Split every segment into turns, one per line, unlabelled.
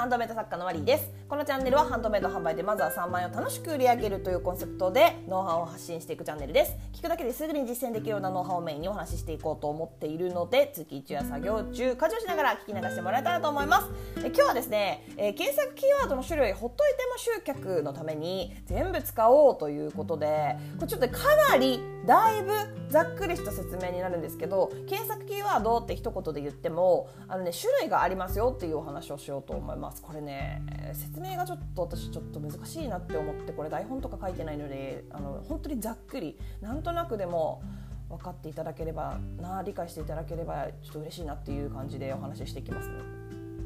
ハンドメイド作家のマリーです。このチャンネルはハンドメイド販売でまずは3万円を楽しく売り上げるというコンセプトでノウハウを発信していくチャンネルです。聞くだけですぐに実践できるようなノウハウをメインにお話ししていこうと思っているので月1や作業中家事をしながら聞き流してもらえたらと思います。え今日はですね、えー、検索キーワードの種類ほっといても集客のために全部使おうということでこれちょっとかなりだいぶざっくりした説明になるんですけど検索キーワードって一言で言ってもあの、ね、種類がありますよっていうお話をしようと思います。これね説明がちょっと私ちょっと難しいなって思ってこれ台本とか書いてないのであの本当にざっくりなんとなくでも分かっていただければな理解していただければちょっと嬉しいなっていう感じでお話ししていきます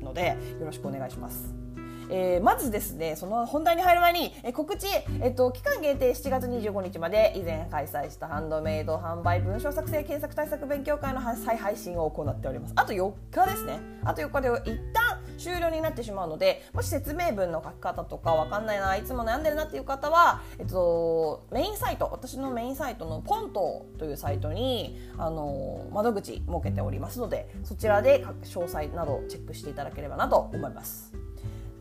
のでよろしくお願いします。えー、まずですねその本題に入る前に、えー、告知、えっと、期間限定7月25日まで以前開催したハンドメイド販売文章作成検索対策勉強会の再配信を行っておりますあと4日ですねあと4日で一旦終了になってしまうのでもし説明文の書き方とかわかんないないつも悩んでるなっていう方は、えっと、メインサイト私のメインサイトのポントというサイトにあの窓口設けておりますのでそちらで詳細などチェックしていただければなと思います。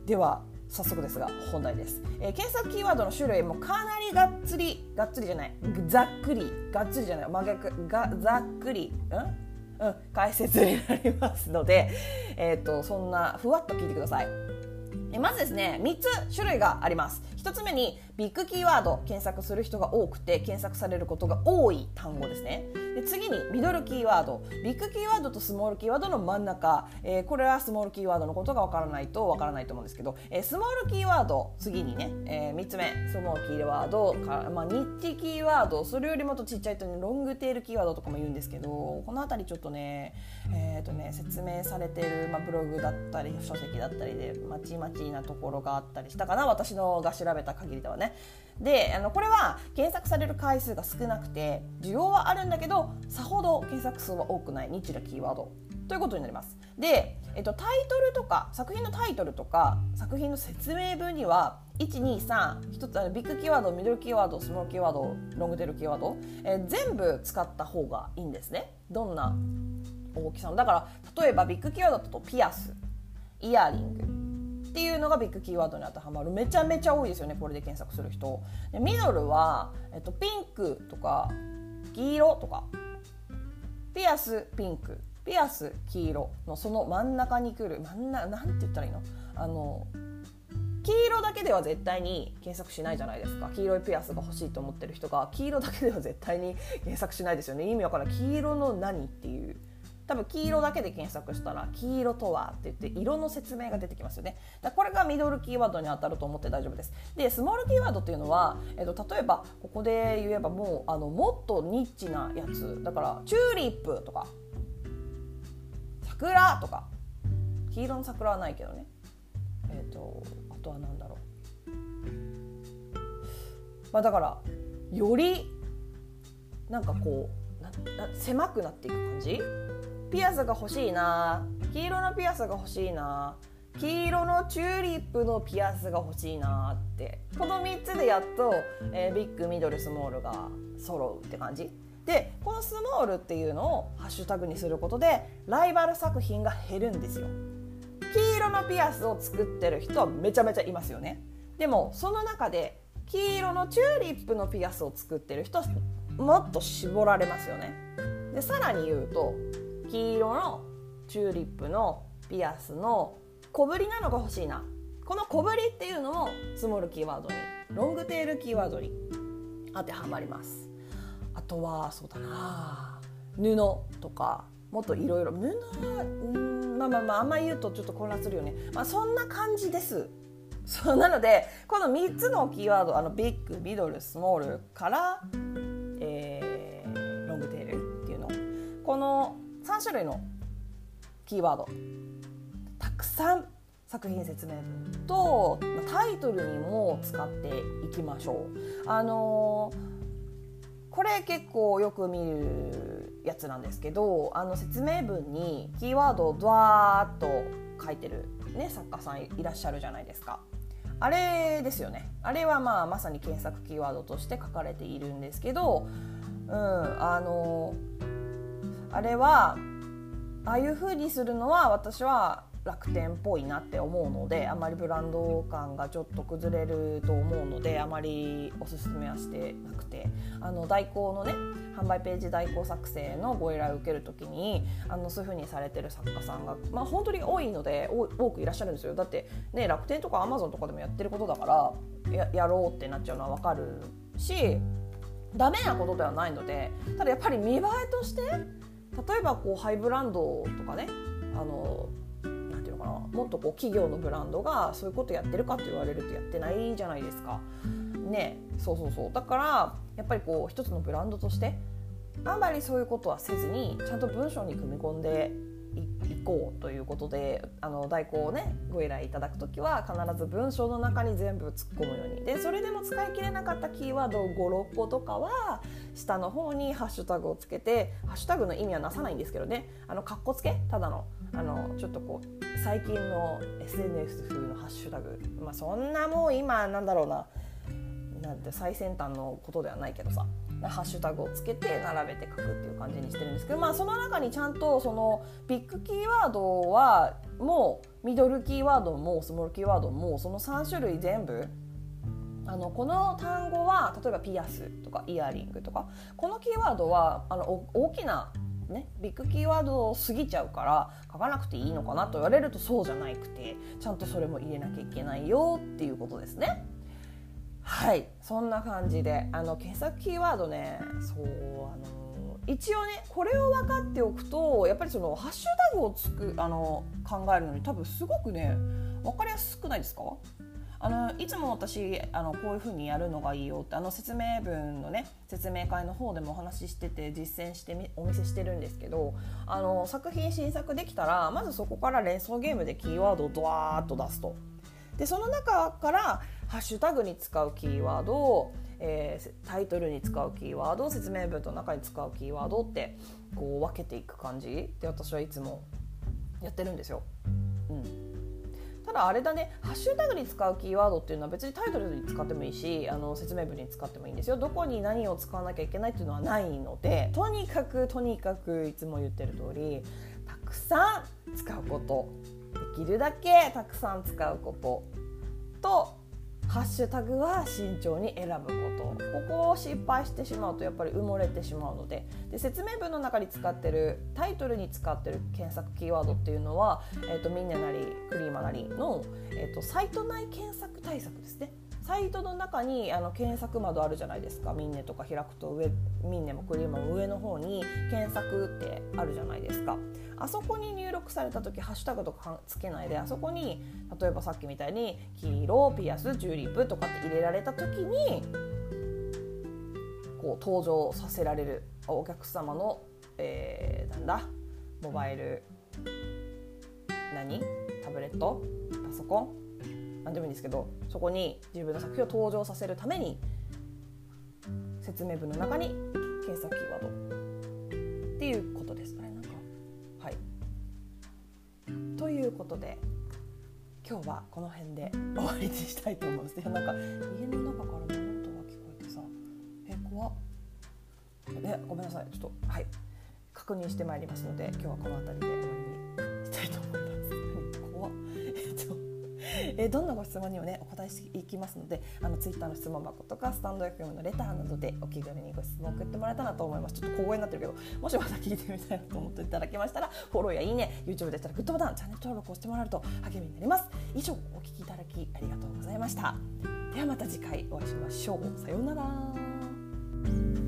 では早速ですが本題です、えー、検索キーワードの種類もかなりがっつりがっつりじゃないざっくりがっつりじゃない真逆がざっくりん、うん、解説になりますので、えーと、そんなふわっと聞いてください。えまずですね3つ種類があります。1つ目にビッグキーワード検索する人が多くて検索されることが多い単語ですね。で次にミドルキーワード。ビッグキーワードとスモールキーワードの真ん中、えー、これはスモールキーワードのことがわからないとわからないと思うんですけど、えー、スモールキーワード次にね、えー、3つ目。スモールキーワード。か、まあ、ニッチキーワードそれよりもっとちっちゃいと、ね、ロングテールキーワードとかも言うんですけど。この辺りちょっとね,、えーとね説明されてる、まあ、ブログだったり書籍だったりでまちまちなところがあったりしたかな。私のが調べた限りではね。ね。であのこれは検索される回数が少なくて需要はあるんだけどさほど検索数は多くない。ニッチなキーワード。ということになります。で、えっと、タイトルとか作品のタイトルとか作品の説明文には1231つあのビッグキーワードミドルキーワードスモールキーワードロングテールキーワード、えー、全部使った方がいいんですね。どんな大きさの。だから例えばビッグキーワードだとピアスイヤリング。っていうのがビッグキーワードに当てはまるめちゃめちゃ多いですよねこれで検索する人。でミドルは、えっと、ピンクとか黄色とかピアスピンクピアス黄色のその真ん中に来る真ん中なんて言ったらいいの？あの黄色だけでは絶対に検索しないじゃないですか。黄色いピアスが欲しいと思ってる人が黄色だけでは絶対に検索しないですよね。意味わからない黄色の何っていう。多分黄色だけで検索したら黄色とはって言って色の説明が出てきますよね。これがミドルキーワードに当たると思って大丈夫です。でスモールキーワードっていうのは、えっと、例えばここで言えばもうあのもっとニッチなやつ。だからチューリップとか桜とか。黄色の桜はないけどね。えっ、とあとは何だろう。まあだからよりなんかこうなな狭くなっていく感じ？ピアスが欲しいな。黄色のピアスが欲しいな。黄色のチューリップのピアスが欲しいなって。この3つでやっと、えー、ビッグミドルスモールが揃うって感じ。でこのスモールっていうのをハッシュタグにすることでライバル作品が減るんですよ。黄色のピアスを作ってる人はめちゃめちゃいますよね。でもその中で黄色のチューリップのピアスを作ってる人はもっと絞られますよね。でさらに言うと黄色のチューリップのピアスの小ぶりなのが欲しいなこの小ぶりっていうのもスモールキーワードにロングテールキーワードに当てはまります。あとはそうだな布とかもっといろいろ布うんまあまあまああんまり言うとちょっと混乱するよね。まあそんな感じです。そうなのでこの3つのキーワードあのビッグミドルスモールから、えー、ロングテールっていうの。この3種類のキーワードたくさん作品説明文とタイトルにも使っていきましょう。あのー、これ結構よく見るやつなんですけどあの説明文にキーワードをドワーッと書いてる、ね、作家さんいらっしゃるじゃないですか。あれですよねあれはまあまさに検索キーワードとして書かれているんですけど、うん、あのーあれはああいうふうにするのは私は楽天っぽいなって思うのであまりブランド感がちょっと崩れると思うのであまりおすすめはしてなくて。あの代行のね販売ページ代行作成のご依頼を受ける時にあのそういう風にされてる作家さんが、まあ、本当に多いので多くいらっしゃるんですよ。だってね楽天とかアマゾンとかでもやってることだからややろうってなっちゃうのは分かるしダメなことではないのでただやっぱり見栄えとして例えばこうハイブランドとかねあのなんていうのかなもっとこう企業のブランドがそういうことやってるかって言われるとやってないじゃないですか。ねそうそうそうだからやっぱりこう一つのブランドとしてあんまりそういうことはせずにちゃんと文章に組み込んでいこうということであの代行をねご依頼いただく時は必ず文章の中に全部突っ込むように。でそれでも使い切れなかったキーワード56個とかは下の方にハッシュタグをつけてハッシュタグの意味はなさないんですけどね。あのかっこつけ？ただの。あのちょっとこう最近の SNS 風のハッシュタグ、まあ、そんなもう今なんだろうな。なんて最先端のことではないけどさ。ハッシュタグをつけて並べて書くっていう感じにしてるんですけど、まあ、その中にちゃんとそのビッグキーワードはもうミドルキーワードもスモールキーワードもその3種類全部あのこの単語は例えばピアスとかイヤリングとかこのキーワードはあの大きなね、ビッグキーワードを過ぎちゃうから書かなくていいのかなと言われるとそうじゃなくてちゃんとそれも入れなきゃいけないよっていうことですね。はいそんな感じであの検索キーワードねそうあの一応ねこれを分かっておくとやっぱりそのハッシュタグをつくあの考えるのに多分すごくね分かりやすくないですか？あのいつも私あのこういう風にやるのがいいよってあの説明文のね説明会の方でもお話ししてて実践してみお見せしてるんですけどあの作品新作できたらまずそこから連想ゲームでキーワードをドワーッと出すと。でその中からハッシュタグに使うキーワードえー、タイトルに使うキーワード説明文の中に使うキーワードってこう分けていく感じで私はいつもやってるんですよ。うん、ただあれだねハッシュタグに使うキーワードっていうのは別にタイトルに使ってもいいしあの説明文に使ってもいいんですよ。どこに何を使わなきゃいけないっていうのはないのでとにかくとにかくいつも言ってる通りたくさん使うこと。できるだけたくさん使うこと。とハッシュタグは慎重に選ぶことここを失敗してしまうとやっぱり埋もれてしまうのでで説明文の中に使ってるタイトルに使ってる検索キーワードっていうのは、えーと、みんななりクリーマなりの、えーとサイト内検索対策ですね。サイトの中にあの検索窓あるじゃないですか。ミンネとか開くと上ミンネもクリームも上の方に検索ってあるじゃないですか。あそこに入力された時ハッシュタグとかつけないであそこに例えばさっきみたいに黄色ピアスチューリップとかって入れられた時にこう登場させられるお客様の、えー、なんだモバイル何？タブレット？パソコン？何でもいいんですけどそこに自分の作品を登場させるために説明文の中に検索キーワード。っていうことですねなんか。はい。ということで今日はこの辺で終わりにしたいと思います。でなんか家の中から物音が聞こえてさえ怖っ。ねごめんなさい。ちょっとはい。確認してまいりますので今日はこの辺りで終わりにえー、どんなご質問にもねお答えしていきますのであのツイッターの質問箱とかスタンド FM のレターなどでお気軽にご質問送ってもらえたらと思います。ちょっと小声になってるけどもしまた聞いてみたいなと思っていただけましたらフォローやいいね YouTube でしたらグッドボタンチャンネル登録をしてもらえると励みになります。以上お聞きいただきありがとうございました。ではまた次回お会いしましょう。さようなら。